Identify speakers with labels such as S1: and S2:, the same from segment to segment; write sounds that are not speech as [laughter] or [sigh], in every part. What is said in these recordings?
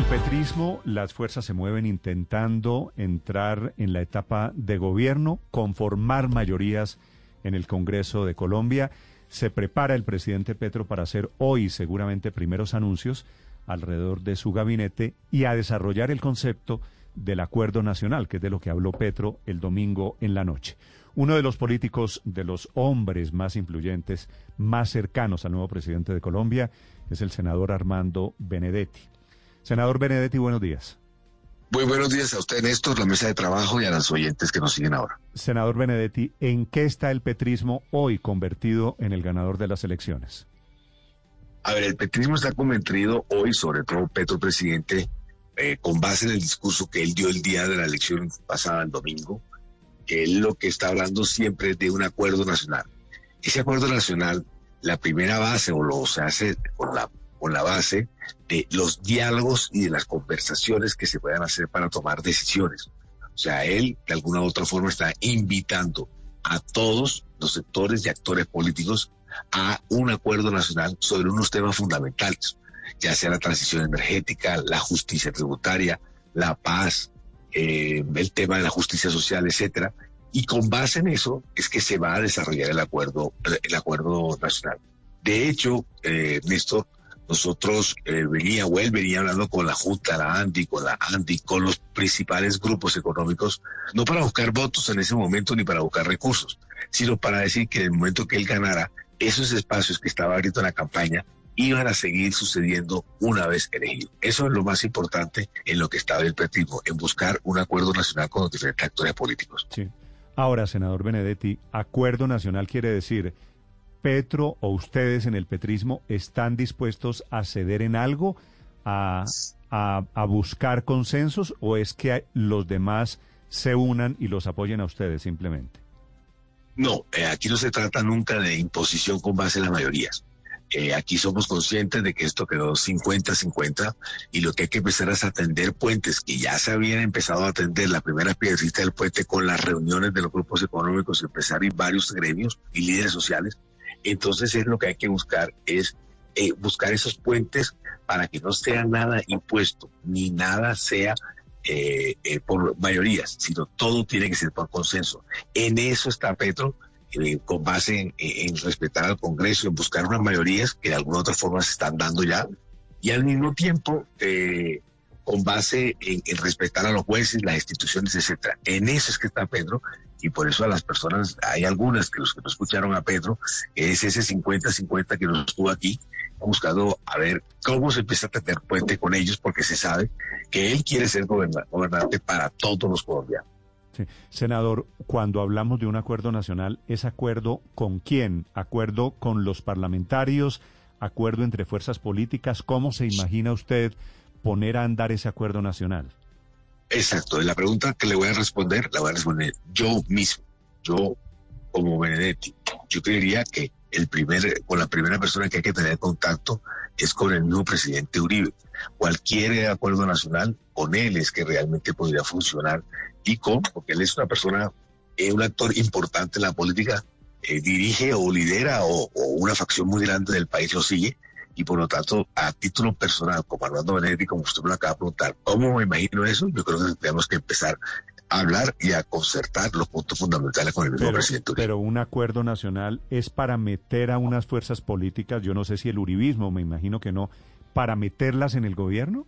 S1: el petrismo, las fuerzas se mueven intentando entrar en la etapa de gobierno, conformar mayorías en el Congreso de Colombia. Se prepara el presidente Petro para hacer hoy seguramente primeros anuncios alrededor de su gabinete y a desarrollar el concepto del acuerdo nacional, que es de lo que habló Petro el domingo en la noche. Uno de los políticos, de los hombres más influyentes, más cercanos al nuevo presidente de Colombia, es el senador Armando Benedetti. Senador Benedetti, buenos días.
S2: Muy buenos días a usted, Néstor, la mesa de trabajo y a los oyentes que nos siguen ahora.
S1: Senador Benedetti, ¿en qué está el petrismo hoy convertido en el ganador de las elecciones?
S2: A ver, el petrismo está convertido hoy, sobre todo Petro, presidente, eh, con base en el discurso que él dio el día de la elección pasada, el domingo, que él lo que está hablando siempre es de un acuerdo nacional. Ese acuerdo nacional, la primera base, o lo se hace con la con la base de los diálogos y de las conversaciones que se puedan hacer para tomar decisiones. O sea, él de alguna u otra forma está invitando a todos los sectores y actores políticos a un acuerdo nacional sobre unos temas fundamentales, ya sea la transición energética, la justicia tributaria, la paz, eh, el tema de la justicia social, etcétera. Y con base en eso es que se va a desarrollar el acuerdo, el acuerdo nacional. De hecho, eh, Néstor, nosotros eh, venía o él venía hablando con la Junta, la ANDI, con la ANDI, con los principales grupos económicos, no para buscar votos en ese momento ni para buscar recursos, sino para decir que en el momento que él ganara, esos espacios que estaba abierto en la campaña iban a seguir sucediendo una vez elegido. Eso es lo más importante en lo que estaba el petismo, en buscar un acuerdo nacional con los diferentes actores políticos.
S1: Sí. Ahora, senador Benedetti, acuerdo nacional quiere decir Petro o ustedes en el petrismo están dispuestos a ceder en algo, a, buscar consensos o es que los demás se unan y los apoyen a ustedes simplemente?
S2: No, eh, aquí no se trata nunca de imposición con base en las mayorías. Eh, aquí somos conscientes de que esto quedó 50-50 y lo que hay que empezar es atender puentes que ya se habían empezado a atender la primera piedrita del puente con las reuniones de los grupos económicos, empresarios varios gremios y líderes sociales entonces es lo que hay que buscar, es eh, buscar esos puentes para que no sea nada impuesto, ni nada sea eh, eh, por mayorías, sino todo tiene que ser por consenso. En eso está Petro, con base en, respetar al Congreso, en buscar unas mayorías que de alguna otra forma se están dando ya, y al mismo tiempo con base en, en, respetar a los jueces, las instituciones, etcétera. En eso es que está Pedro, y por eso a las personas, hay algunas que los que no escucharon a Pedro, es ese 50-50 que nos estuvo aquí, buscando a ver cómo se empieza a tener puente con ellos, porque se sabe que él quiere ser gobernante para todos los colombianos.
S1: Senador, cuando hablamos de un acuerdo nacional, ¿es acuerdo con quién? ¿Acuerdo con los parlamentarios? ¿Acuerdo entre fuerzas políticas? ¿Cómo se imagina usted poner a andar ese acuerdo nacional?
S2: Exacto, la pregunta que le voy a responder, la voy a responder yo mismo, yo como Benedetti. Yo creería que el primer, con la primera persona que hay que tener contacto es con el nuevo presidente Uribe. Cualquier acuerdo nacional, con él es que realmente podría funcionar y con, porque él es una persona, es un actor importante en la política, eh, dirige o lidera o, o, una facción muy grande del país lo sigue y por lo tanto, a título personal, como Armando Benedetti, como usted me lo acaba de preguntar, ¿cómo me imagino eso? Yo creo que tenemos que empezar a hablar y a concertar los puntos fundamentales con el mismo presidente.
S1: Pero un acuerdo nacional es para meter a unas fuerzas políticas, yo no sé si el uribismo, me imagino que no, para meterlas en el gobierno.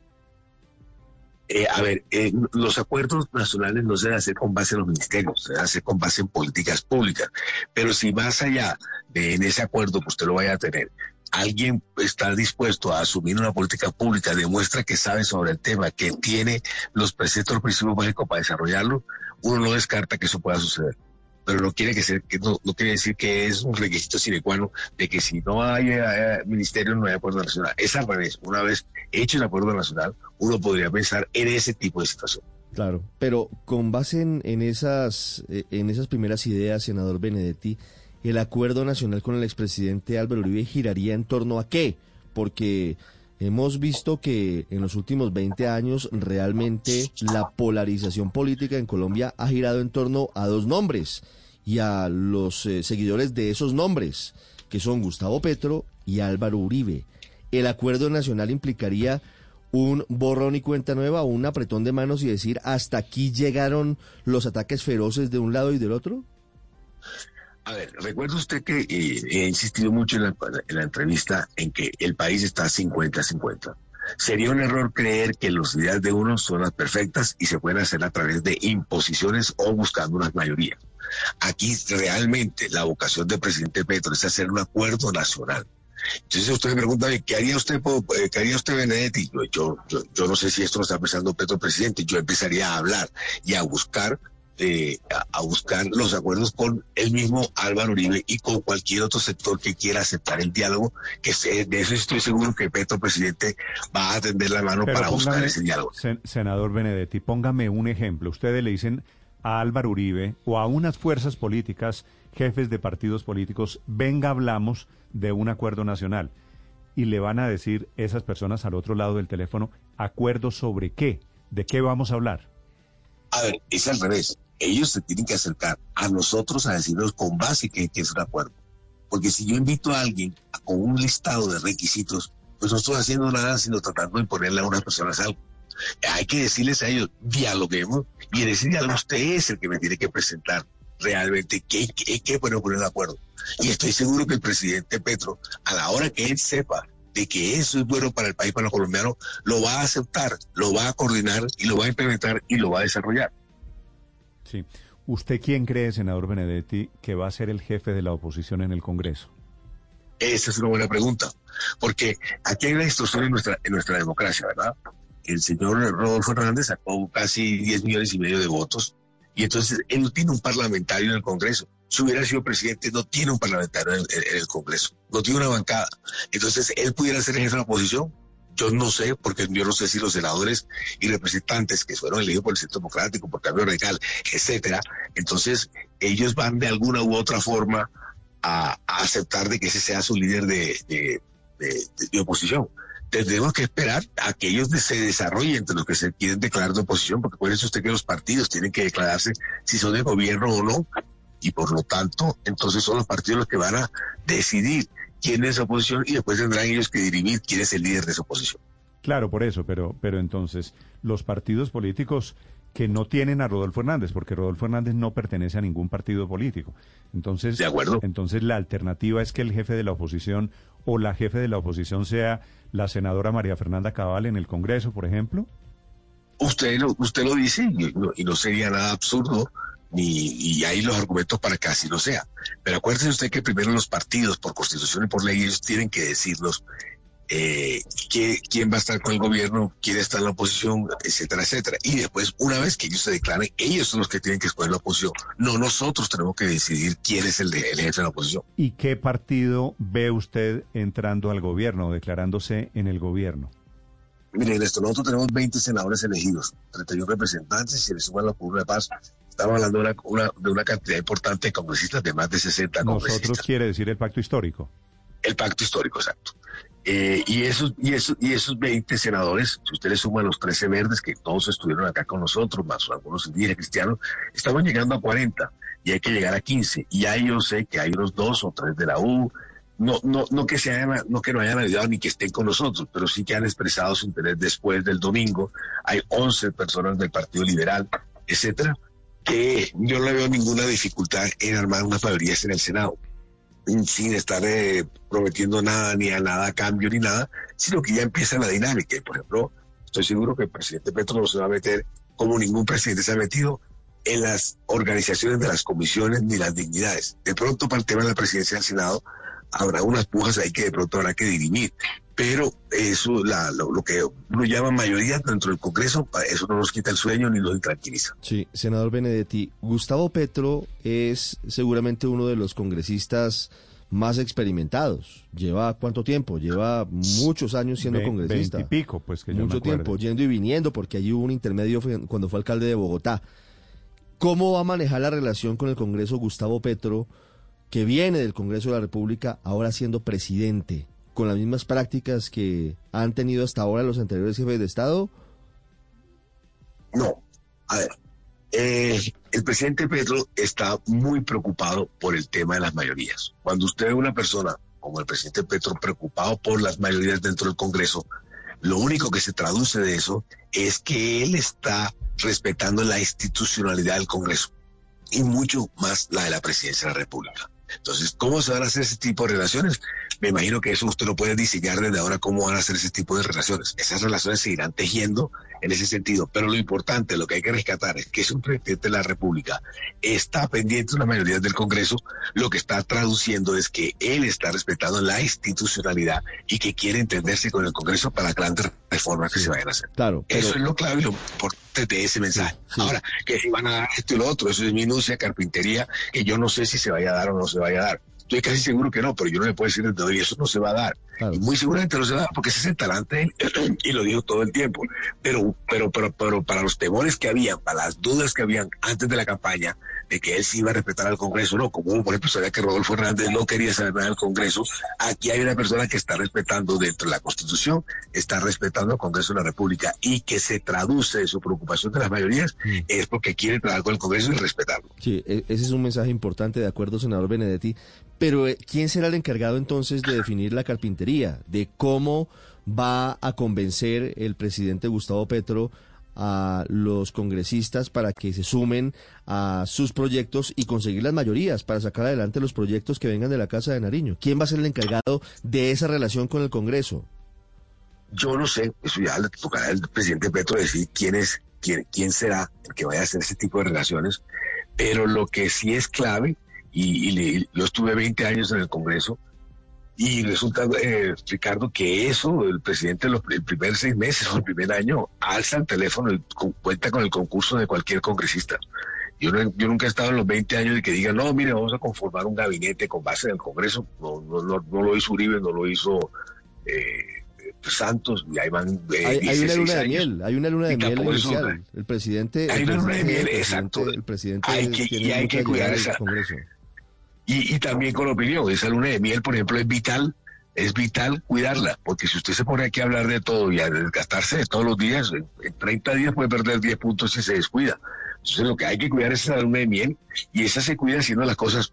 S2: Eh, a ver, eh, los acuerdos nacionales no se deben hacer con base en los ministerios, se deben hacer con base en políticas públicas. Pero si más allá de en ese acuerdo que usted lo vaya a tener, alguien está dispuesto a asumir una política pública, demuestra que sabe sobre el tema, que tiene los preceptos, los principios básicos para desarrollarlo, uno no descarta que eso pueda suceder. Pero no quiere, que no, quiere decir que es un requisito sine qua non de que si no hay eh, ministerio no hay acuerdo nacional. Es al revés. Una vez hecho el acuerdo nacional, uno podría pensar en ese tipo de situación.
S3: Claro, pero con base en esas, eh, en esas primeras ideas, senador Benedetti, el acuerdo nacional con el expresidente Álvaro Uribe giraría en torno a qué? Porque hemos visto que en los últimos 20 años realmente la polarización política en Colombia ha girado en torno a dos nombres y a los eh, seguidores de esos nombres, que son Gustavo Petro y Álvaro Uribe. El acuerdo nacional implicaría un borrón y cuenta nueva, un apretón de manos y decir hasta aquí llegaron los ataques feroces de un lado y del otro?
S2: A ver, recuerda usted que eh, he insistido mucho en la, en la, entrevista en que el país está 50-50. Sería un error creer que las ideas de uno son las perfectas y se pueden hacer a través de imposiciones o buscando una mayoría. Aquí realmente la vocación del presidente Petro es hacer un acuerdo nacional entonces usted me pregunta, ¿qué haría usted, eh, qué haría usted Benedetti? Yo, yo, yo, no sé si esto lo está pensando Petro Presidente, yo empezaría a hablar y a buscar eh, a, buscar los acuerdos con el mismo Álvaro Uribe y con cualquier otro sector que quiera aceptar el diálogo, que de eso estoy seguro que Petro Presidente va a tender la mano para buscar ese diálogo.
S1: senador Benedetti, póngame un ejemplo. Ustedes le dicen a Álvaro Uribe o a unas fuerzas políticas, jefes de partidos políticos, venga, hablamos de un acuerdo nacional. Y le van a decir esas personas al otro lado del teléfono, ¿acuerdo sobre qué? ¿De qué vamos a hablar?
S2: A ver, es al revés. Ellos se tienen que acercar a nosotros a decirnos con base que, es un acuerdo. Porque si yo invito a alguien con un listado de requisitos, pues no estoy haciendo nada sino tratando de imponerle a unas personas algo. Hay que decirles a ellos, dialoguemos, y en ese diálogo usted es el que me tiene que presentar realmente qué, qué, qué poner de acuerdo. Y estoy seguro que el presidente Petro, a la hora que él sepa de que eso es bueno para el país, para los colombianos, lo va a aceptar, lo va a coordinar y lo va a implementar y lo va a desarrollar.
S1: Sí. ¿Usted quién cree, senador Benedetti, que va a ser el jefe de la oposición en el Congreso?
S2: Esa es una buena pregunta, porque aquí hay una distorsión en nuestra, en nuestra democracia, ¿verdad? El señor Rodolfo Hernández sacó casi 10 millones y medio de votos y entonces él no tiene un parlamentario en el Congreso. Si hubiera sido presidente, no tiene un parlamentario en, el Congreso, no tiene una bancada. Entonces, él pudiera ser jefe de la oposición. Yo no sé, porque yo no sé si los senadores y representantes que fueron elegidos por el Centro Democrático, por Cambio Radical, etcétera, entonces ellos van de alguna u otra forma a, aceptar de que ese sea su líder de, de oposición tendremos que esperar a que ellos se desarrollen entre los que se quieren declarar de oposición, porque puede ser usted que los partidos tienen que declararse si son de gobierno o no, y por lo tanto, entonces son los partidos los que van a decidir quién es oposición y después tendrán ellos que dirimir quién es el líder de esa oposición.
S1: Claro, por eso, pero, pero entonces los partidos políticos que no tienen a Rodolfo Hernández, porque Rodolfo Hernández no pertenece a ningún partido político. Entonces,
S2: de acuerdo.
S1: entonces la alternativa es que el jefe de la oposición o la jefe de la oposición sea la senadora María Fernanda Cabal en el Congreso, por ejemplo?
S2: Usted lo, usted lo dice y no, sería nada absurdo, ni, y hay los argumentos para que así lo sea. Pero acuérdese usted que primero los partidos, por constitución y por ley, ellos tienen que decirnos eh, quién va a estar con el gobierno, quién está en la oposición, etcétera, etcétera. Y después, una vez que ellos se declaren, ellos son los que tienen que escoger la oposición. No nosotros tenemos que decidir quién es el, de, el jefe de la oposición.
S1: ¿Y qué partido ve usted entrando al gobierno, declarándose en el gobierno?
S2: Mire, esto nosotros tenemos 20 senadores elegidos, 31 representantes, y si le suman la curva de paz, estamos hablando de una, de una cantidad importante de congresistas, de más de 60 congresistas.
S1: ¿Nosotros quiere decir el pacto histórico?
S2: El pacto histórico, exacto. Eh, y, esos, y, esos, y esos 20 senadores, si usted le suma los 13 verdes que todos estuvieron acá con nosotros, más algunos indígenas cristianos, estaban llegando a 40 y hay que llegar a 15. Y ahí yo sé que hay unos dos o tres de la U, no, no, no, que, se hayan, no que no hayan ayudado ni que estén con nosotros, pero sí que han expresado su interés después del domingo. Hay 11 personas del Partido Liberal, etcétera, que yo no veo ninguna dificultad en armar unas mayorías en el Senado sin estar eh, prometiendo nada, ni a nada cambio, ni nada, sino que ya empieza la dinámica. por ejemplo, estoy seguro que el presidente Petro no se va a meter, como ningún presidente se ha metido, en las organizaciones de las comisiones ni las dignidades. De pronto, para el tema de la presidencia del Senado, habrá unas pujas ahí que de pronto habrá que dirimir. Pero eso, lo, que uno llama mayoría dentro del Congreso, eso no nos quita el sueño ni nos tranquiliza.
S3: Sí, senador Benedetti, Gustavo Petro es seguramente uno de los congresistas más experimentados. ¿Lleva cuánto tiempo? Lleva muchos años siendo congresista.
S1: Veinte y pico, pues que
S3: Mucho tiempo, yendo y viniendo, porque allí hubo un intermedio cuando fue alcalde de Bogotá. ¿Cómo va a manejar la relación con el Congreso Gustavo Petro? Que viene del Congreso de la República ahora siendo presidente, con las mismas prácticas que han tenido hasta ahora los anteriores jefes de Estado?
S2: No. A ver, eh, el presidente Petro está muy preocupado por el tema de las mayorías. Cuando usted ve una persona como el presidente Petro preocupado por las mayorías dentro del Congreso, lo único que se traduce de eso es que él está respetando la institucionalidad del Congreso y mucho más la de la presidencia de la República. Entonces, ¿cómo se van a hacer ese tipo de relaciones? Me imagino que eso usted lo puede diseñar desde ahora, cómo van a hacer ese tipo de relaciones. Esas relaciones se irán tejiendo en ese sentido, pero lo importante, lo que hay que rescatar es que es un presidente de la República, está pendiente de la mayoría del Congreso, lo que está traduciendo es que él está respetando la institucionalidad y que quiere entenderse con el Congreso para grandes reformas que se vayan a hacer.
S3: Claro.
S2: Eso es lo clave y lo importante de ese mensaje. Ahora, que si van a dar esto y lo otro, eso es minucia, carpintería, que yo no sé si se vaya a dar o no se vaya a dar. Estoy casi seguro que no, pero yo no le puedo decir desde hoy, eso no se va a dar. Y muy seguramente no se va a dar porque ese es el talante [clears throat] y lo dijo todo el tiempo. Pero, pero, pero, pero para los temores que habían, para las dudas que habían antes de la campaña, de que él sí iba a respetar al Congreso, no, como por ejemplo sabía que Rodolfo Hernández no quería saber nada del Congreso, aquí hay una persona que está respetando dentro de la Constitución, está respetando al Congreso de la República y que se traduce su preocupación de las mayorías mm. es porque quiere trabajar con el Congreso y respetarlo.
S3: Sí, e, ese es un mensaje importante, de acuerdo, senador Benedetti. Pero eh, ¿quién será el encargado entonces de definir la carpintería? De cómo va a convencer el presidente Gustavo Petro a los congresistas para que se sumen a sus proyectos y conseguir las mayorías para sacar adelante los proyectos que vengan de la Casa de Nariño. ¿Quién va a ser el encargado de esa relación con el Congreso?
S2: Yo no sé, eso ya le tocará al presidente Petro decir quién es, quién, quién será el que vaya a hacer ese tipo de relaciones, pero lo que sí es clave, y, yo estuve 20 años en el Congreso, y resulta, eh, Ricardo, que eso, el presidente los el primeros seis meses [laughs] o el primer año, alza el teléfono cuenta con el concurso de cualquier congresista. Yo, yo nunca he estado en los 20 años de que digan, no, mire, vamos a conformar un gabinete con base en el Congreso. No, no, no, lo hizo Uribe, no lo hizo eh, Santos, y ahí van.
S3: Eh, hay, una luna de miel, hay una luna de miel inicial. el presidente.
S2: Hay una luna de miel, exacto.
S3: El presidente
S2: hay que, y hay que cuidar esa. Congreso. Y, y también con opinión, esa luna de miel, por ejemplo, es vital, es vital cuidarla, porque si usted se pone aquí a hablar de todo y a desgastarse de todos los días, en, 30 días puede perder 10 puntos si se descuida. Entonces lo que hay que cuidar es esa luna de miel y esa se cuida haciendo las cosas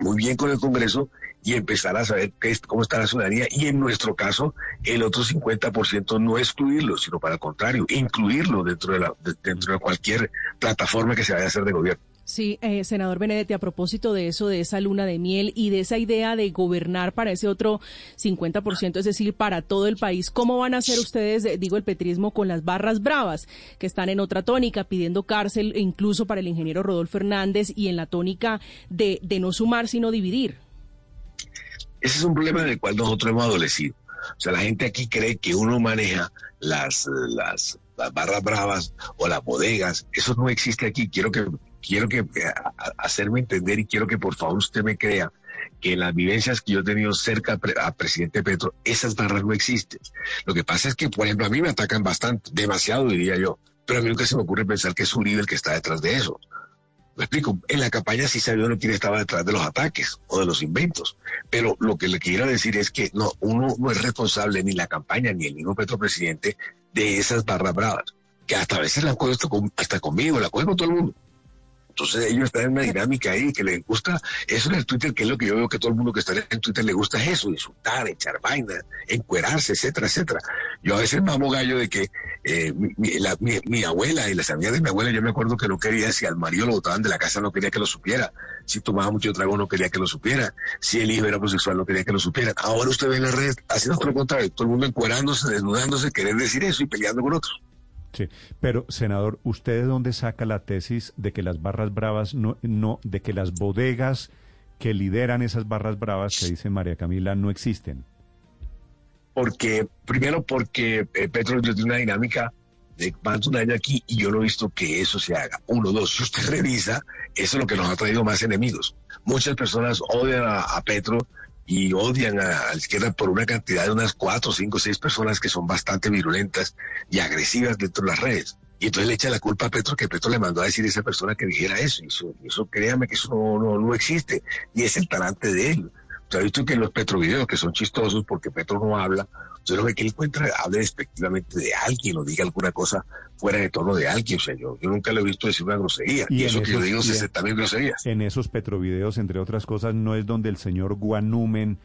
S2: muy bien con el Congreso y empezar a saber qué es, cómo está la ciudadanía y en nuestro caso el otro 50% no excluirlo, sino para el contrario, incluirlo dentro de, la, dentro de cualquier plataforma que se vaya a hacer de gobierno.
S4: Sí, eh, senador Benedetti, a propósito de eso, de esa luna de miel y de esa idea de gobernar para ese otro 50%, es decir, para todo el país, ¿cómo van a hacer ustedes, eh, digo, el petrismo con las barras bravas que están en otra tónica, pidiendo cárcel incluso para el ingeniero Rodolfo Hernández y en la tónica de, no sumar, sino dividir?
S2: Ese es un problema del cual nosotros hemos adolecido. O sea, la gente aquí cree que uno maneja las, las barras bravas o las bodegas. Eso no existe aquí. Quiero que quiero que hacerme entender y quiero que por favor usted me crea que las vivencias que yo he tenido cerca al presidente Petro, esas barras no existen. Lo que pasa es que, por ejemplo, a mí me atacan bastante, demasiado diría yo, pero a mí nunca se me ocurre pensar que es Uribe el que está detrás de eso. Me explico, en la campaña sí sabía quién estaba detrás de los ataques o de los inventos, pero lo que le quiero decir es que no, uno no es responsable ni la campaña ni el mismo Petro presidente de esas barras bravas, que hasta a veces la cojo hasta conmigo, la cojo con todo el mundo. Entonces ellos están en una dinámica ahí que les gusta, eso en el Twitter, que es lo que yo veo que todo el mundo que está en Twitter le gusta es eso, insultar, echar vaina, encuerarse, etcétera, etcétera. Yo a veces mamo gallo de que eh, mi, abuela y las amigas de mi abuela, yo me acuerdo que no quería, si al marido lo botaban de la casa no quería que lo supiera, si tomaba mucho trago no quería que lo supiera, si el hijo era homosexual no quería que lo supiera. Ahora usted ve en las redes haciendo todo lo contrario, todo el mundo encuerándose, desnudándose, querer decir eso y peleando con otros.
S1: Sí, pero senador, ¿usted de dónde saca la tesis de que las barras bravas no, no, de que las bodegas que lideran esas barras bravas que dice María Camila no existen?
S2: Porque, primero porque eh, Petro tiene una dinámica de más de un año aquí y yo no he visto que eso se haga. Uno, dos, si usted [laughs] revisa, eso es lo que nos ha traído más enemigos. Muchas personas odian a Petro y odian a, la izquierda por una cantidad de unas cuatro, cinco, seis personas que son bastante virulentas y agresivas dentro de las redes. Y entonces le echa la culpa a Petro que Petro le mandó a decir a esa persona que dijera eso. Y eso, eso créame que eso no, no, no existe. Y es el talante de él. O sea, visto que los Petrovideos, que son chistosos porque Petro no habla, ve que él encuentra, hable despectivamente de alguien o diga alguna cosa fuera de tono de alguien. O sea, yo, nunca lo he visto decir una grosería. Y, eso que yo digo se también groserías.
S1: En esos Petrovideos, entre otras cosas, no es donde el señor Guanumen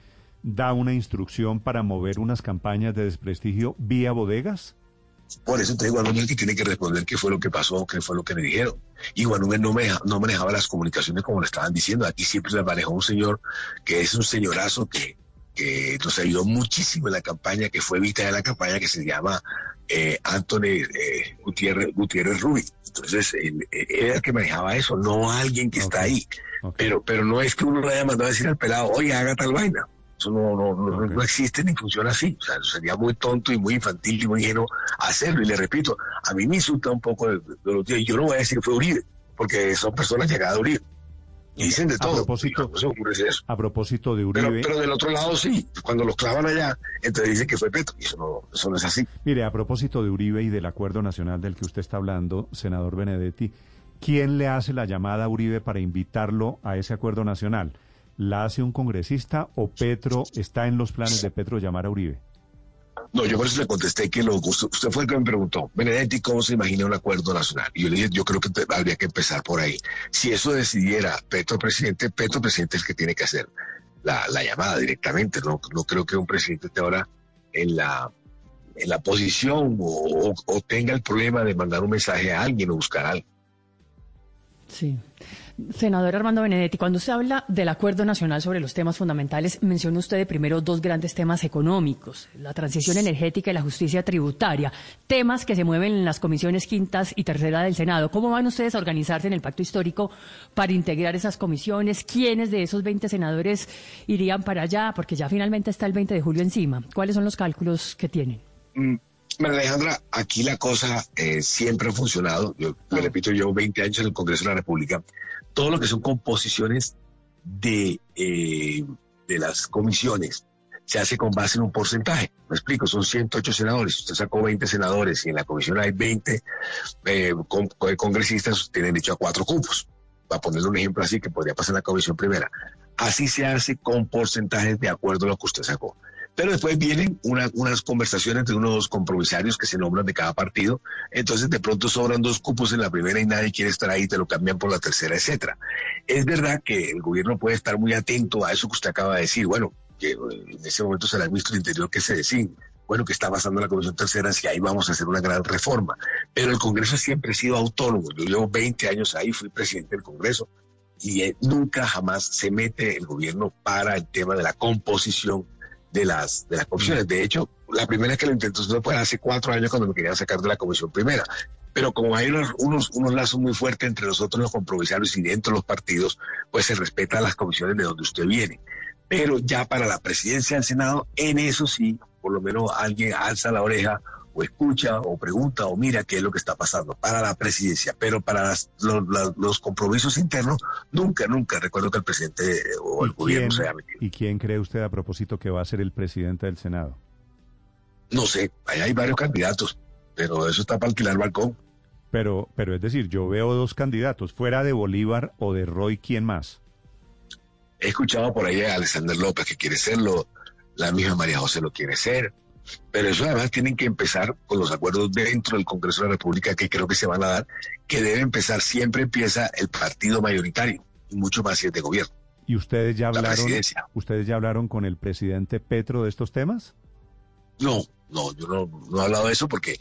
S1: da una instrucción para mover unas campañas de desprestigio vía bodegas?
S2: Por eso te digo, Guanúmez que tiene que responder qué fue lo que pasó, qué fue lo que le dijeron. Y Guanúmez no, me, no manejaba las comunicaciones como le estaban diciendo. Aquí siempre se manejó un señor que es un señorazo que, que nos ayudó muchísimo en la campaña, que fue vista de la campaña, que se llama eh, Anthony eh, Gutiérrez, Gutiérrez Rubí. Entonces, él, era el que manejaba eso, no alguien que está ahí. Pero, pero no es que uno le haya mandado a decir al pelado, oye, haga tal vaina. Eso no, no, no, existe ni funciona así. O sea, sería muy tonto y muy infantil y muy ingenuo hacerlo. Y le repito, a mí me insulta un poco de, los tíos. Yo no voy a decir que fue Uribe, porque son personas llegadas a Uribe. Y dicen de todo.
S1: A propósito, A propósito de Uribe.
S2: Pero, del otro lado sí, cuando los clavan allá, entonces dicen que fue Petro, y eso no, eso no es así.
S1: Mire, a propósito de Uribe y del acuerdo nacional del que usted está hablando, senador Benedetti, ¿quién le hace la llamada a Uribe para invitarlo a ese acuerdo nacional? ¿La hace un congresista o Petro está en los planes de Petro llamar a Uribe?
S2: No, yo por eso le contesté que lo, usted fue el que me preguntó, Benedetti, ¿cómo se imagina un acuerdo nacional? Y yo le dije, yo creo que habría que empezar por ahí. Si eso decidiera Petro presidente, Petro presidente es el que tiene que hacer la, llamada directamente. No, no creo que un presidente esté ahora en la, en la posición o, o tenga el problema de mandar un mensaje a alguien o buscar algo.
S5: Sí. Senador Armando Benedetti, cuando se habla del acuerdo nacional sobre los temas fundamentales, menciona usted de primero dos grandes temas económicos, la transición energética y la justicia tributaria, temas que se mueven en las comisiones quintas y tercera del Senado. ¿Cómo van ustedes a organizarse en el pacto histórico para integrar esas comisiones? ¿Quiénes de esos 20 senadores irían para allá? Porque ya finalmente está el 20 de julio encima. ¿Cuáles son los cálculos que tienen?
S2: Mm, Alejandra, aquí la cosa eh, siempre ha funcionado. Yo le ah. repito, llevo 20 años en el Congreso de la República todo lo que son composiciones de, eh, de las comisiones se hace con base en un porcentaje. Me explico, son 108 senadores, usted sacó 20 senadores y en la comisión hay 20 eh, congresistas, tienen derecho a cuatro cupos. Va a ponerle un ejemplo así que podría pasar en la comisión primera. Así se hace con porcentajes de acuerdo a lo que usted sacó. Pero después vienen unas conversaciones entre unos compromisarios que se nombran de cada partido. Entonces de pronto sobran dos cupos en la primera y nadie quiere estar ahí, te lo cambian por la tercera, etcétera. Es verdad que el gobierno puede estar muy atento a eso que usted acaba de decir. Bueno, que eh, en ese momento será el ministro del Interior que se decide. Bueno, que está pasando en la Comisión Tercera, si ahí vamos a hacer una gran reforma. Pero el Congreso siempre ha sido autónomo. Yo llevo 20 años ahí, fui presidente del Congreso y eh, nunca jamás se mete el gobierno para el tema de la composición de las, de las comisiones. De hecho, la primera que lo intentó fue hace cuatro años cuando me querían sacar de la comisión primera. Pero como hay unos, unos, unos lazos muy fuertes entre nosotros los compromisarios y dentro de los partidos, pues se respeta las comisiones de donde usted viene. Pero ya para la presidencia del Senado, en eso sí, por lo menos alguien alza la oreja o escucha o pregunta o mira qué es lo que está pasando para la presidencia, pero para los, compromisos internos, nunca, nunca recuerdo que el presidente o el gobierno se haya metido.
S1: ¿Y quién cree usted a propósito que va a ser el presidente del Senado?
S2: No sé, ahí hay varios candidatos, pero eso está para alquilar balcón.
S1: Pero, pero es decir, yo veo dos candidatos, fuera de Bolívar o de Roy, ¿quién más?
S2: He escuchado por ahí a Alexander López que quiere serlo, la misma María José lo quiere ser, pero eso además tienen que empezar con los acuerdos dentro del Congreso de la República que creo que se van a dar, que debe empezar, siempre empieza el partido mayoritario, y mucho más si es de gobierno.
S1: ¿Y ustedes ya hablaron, ustedes ya hablaron con el presidente Petro de estos temas?
S2: No, no, yo no, no he hablado de eso porque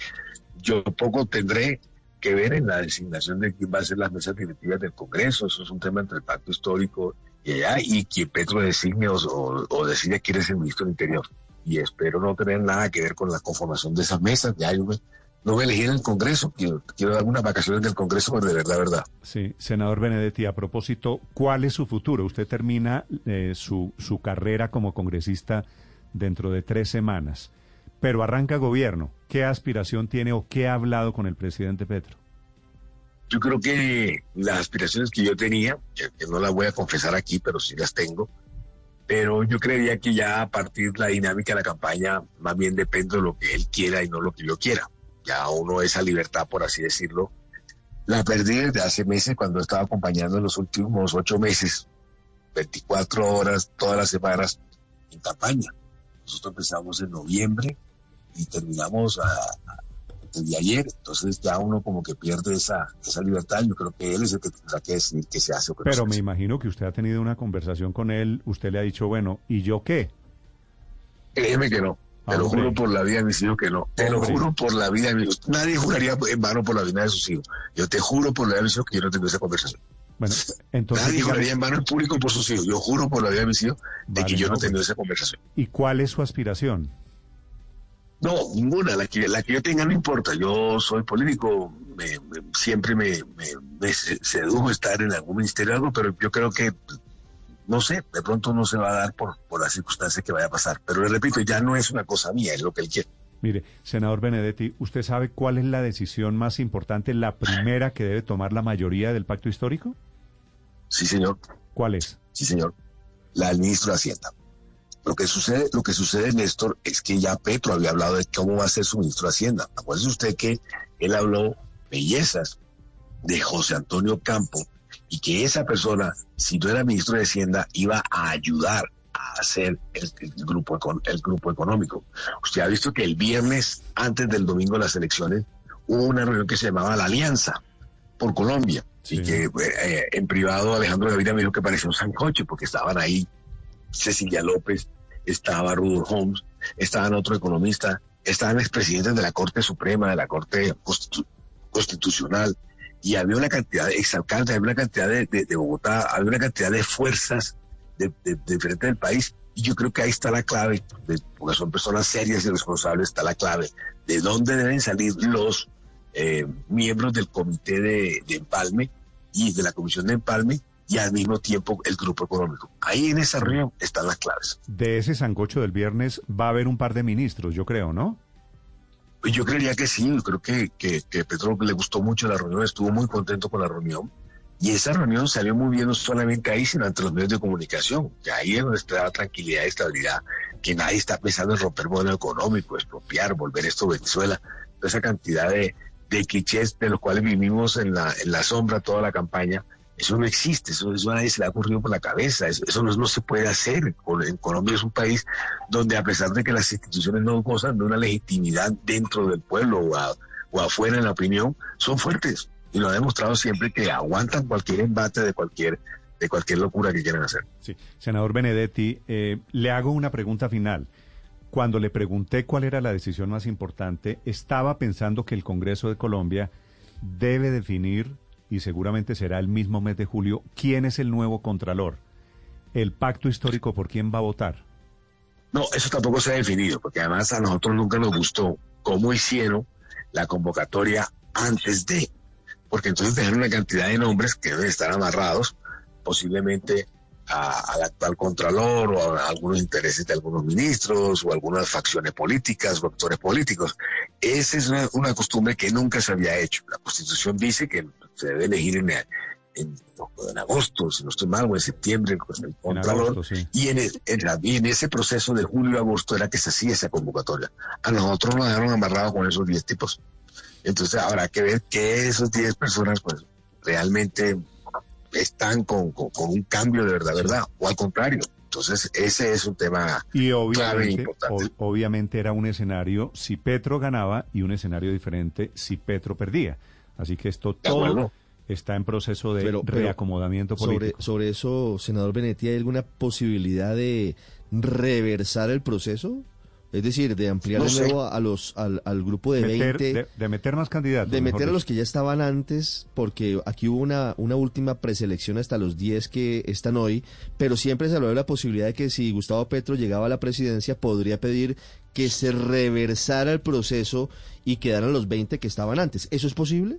S2: yo poco tendré que ver en la designación de quién va a ser las mesas directivas del Congreso. Eso es un tema entre el pacto histórico y allá, y quien Petro designe o, o decide quién es el ministro del Interior y espero no tener nada que ver con la conformación de esas mesas. Ya yo no me elegí en el Congreso, quiero, quiero dar unas vacaciones del Congreso, pero de verdad, verdad.
S1: Sí, senador Benedetti, a propósito, ¿cuál es su futuro? Usted termina eh, su, su carrera como congresista dentro de tres semanas, pero arranca gobierno. ¿Qué aspiración tiene o qué ha hablado con el presidente Petro?
S2: Yo creo que las aspiraciones que yo tenía, que no las voy a confesar aquí, pero sí las tengo, pero yo creería que ya a partir de la dinámica de la campaña más bien depende de lo que él quiera y no lo que yo quiera. Ya uno esa libertad, por así decirlo, la perdí desde hace meses cuando estaba acompañando en los últimos ocho meses, 24 horas todas las semanas en campaña. Nosotros empezamos en noviembre y terminamos a, de ayer, entonces ya uno como que pierde esa, esa libertad, yo creo que él es el que tendrá que decidir se hace
S1: Pero me imagino que usted ha tenido una conversación con él, usted le ha dicho, bueno, ¿y yo qué?
S2: Créeme que no. Te lo juro por la vida de mis hijos que no. Te lo juro por la vida de mis hijos. Nadie juraría en vano por la vida de sus hijos. Yo te juro por la vida de mis hijos que yo no tengo esa conversación.
S1: Bueno, [laughs] entonces.
S2: Nadie juraría en vano en público por sus hijos. Yo juro por la vida de mis hijos de que yo no, tengo esa conversación.
S1: ¿Y cuál es su aspiración?
S2: No, ninguna. La que, la que yo tenga no importa. Yo soy político. Me, siempre me, me, sedujo estar en algún ministerio algo, pero yo creo que no sé, de pronto no se va a dar por, por las circunstancias que vaya a pasar. Pero le repito, ya no es una cosa mía, es lo que él quiere.
S1: Mire, senador Benedetti, ¿usted sabe cuál es la decisión más importante, la primera que debe tomar la mayoría del pacto histórico?
S2: Sí, señor.
S1: ¿Cuál es?
S2: Sí, señor. La del ministro de Hacienda. Lo que sucede, lo que sucede, Néstor, es que ya Petro había hablado de cómo va a ser su ministro de Hacienda. Acuérdese usted que él habló bellezas de José Antonio Campo y que esa persona, si no era ministro de Hacienda, iba a ayudar a hacer el, grupo, el grupo económico. Usted ha visto que el viernes, antes del domingo de las elecciones, hubo una reunión que se llamaba la Alianza por Colombia. Y que eh, en privado Alejandro Gaviria me dijo que parecía un sancoche, porque estaban ahí Cecilia López, estaba Rudolf Holmes, estaban otro economista, estaban expresidentes de la Corte Suprema, de la Corte Constitucional, y había una cantidad de exalcaldes, había una cantidad de, de, Bogotá, había una cantidad de fuerzas de, de, diferentes del país. Y yo creo que ahí está la clave, porque son personas serias y responsables, está la clave de dónde deben salir los eh, miembros del comité de, empalme y de la comisión de empalme y al mismo tiempo el grupo económico. Ahí en esa reunión están las claves.
S1: De ese sancocho del viernes va a haber un par de ministros, yo creo, ¿no?
S2: Pues yo creería que sí, yo creo que, que, que Petro le gustó mucho la reunión, estuvo muy contento con la reunión. Y esa reunión salió muy bien no solamente ahí, sino ante los medios de comunicación, que ahí es donde está la tranquilidad y estabilidad, que nadie está pensando en romper modelo económico, expropiar, volver esto a Venezuela, toda esa cantidad de, de clichés de los cuales vivimos en la, en la sombra toda la campaña, eso no existe, eso, a nadie se le ha ocurrido por la cabeza, eso, no, se puede hacer. En Colombia es un país donde a pesar de que las instituciones no gozan de una legitimidad dentro del pueblo o, afuera en la opinión, son fuertes y lo ha demostrado siempre que aguantan cualquier embate de cualquier de cualquier locura que quieran hacer.
S1: Sí, senador Benedetti, eh, le hago una pregunta final. Cuando le pregunté cuál era la decisión más importante, estaba pensando que el Congreso de Colombia debe definir y seguramente será el mismo mes de julio, ¿quién es el nuevo Contralor? ¿El pacto histórico por quién va a votar?
S2: No, eso tampoco se ha definido, porque además a nosotros nunca nos gustó cómo hicieron la convocatoria antes de, porque entonces dejaron una cantidad de nombres que deben estar amarrados, posiblemente al actual Contralor o a algunos intereses de algunos ministros o algunas facciones políticas o actores políticos. Esa es una, costumbre que nunca se había hecho. La Constitución dice que se debe elegir en, en, agosto, si no estoy mal, o en septiembre, el Contralor. y, en, en, ese proceso de julio-agosto era que se hacía esa convocatoria. A nosotros nos dejaron amarrados con esos 10 tipos. Entonces habrá que ver que esos 10 personas pues realmente están con, un cambio de verdad, verdad, o al contrario. Entonces, ese es un tema
S1: y obviamente, obviamente era un escenario si Petro ganaba y un escenario diferente si Petro perdía. Así que esto todo está en proceso de reacomodamiento político.
S3: Sobre, sobre eso, senador Benetti, ¿hay alguna posibilidad de reversar el proceso? Es decir, de ampliar nuevo a los, al, grupo de 20.
S1: De, meter más candidatos.
S3: De meter a los que ya estaban antes, porque aquí hubo una, una última preselección hasta los 10 que están hoy, pero siempre se habló de la posibilidad de que si Gustavo Petro llegaba a la presidencia, podría pedir que se reversara el proceso y quedaran los 20 que estaban antes. ¿Eso es posible?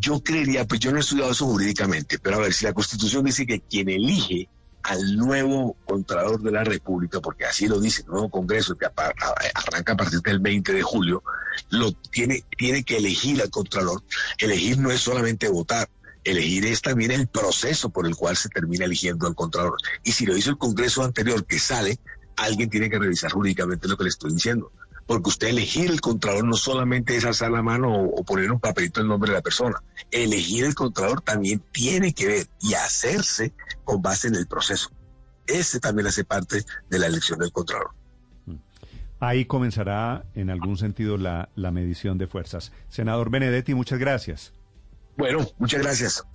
S2: Yo creería, pues yo no he estudiado eso jurídicamente, pero a ver, si la Constitución dice que quien elige al nuevo Contralor de la República, porque así lo dice el nuevo Congreso que arranca a partir del 20 de julio, lo tiene, tiene que elegir al Contralor. Elegir no es solamente votar, elegir es también el proceso por el cual se termina eligiendo al Contralor. Y si lo hizo el Congreso anterior que sale, alguien tiene que revisar jurídicamente lo que le estoy diciendo porque usted elegir el contralor no solamente es alzar la mano o, poner un papelito el nombre de la persona. Elegir el contralor también tiene que ver y hacerse con base en el proceso. Ese también hace parte de la elección del contralor.
S1: Ahí comenzará en algún sentido la, la medición de fuerzas. Senador Benedetti, muchas gracias.
S2: Bueno, muchas gracias.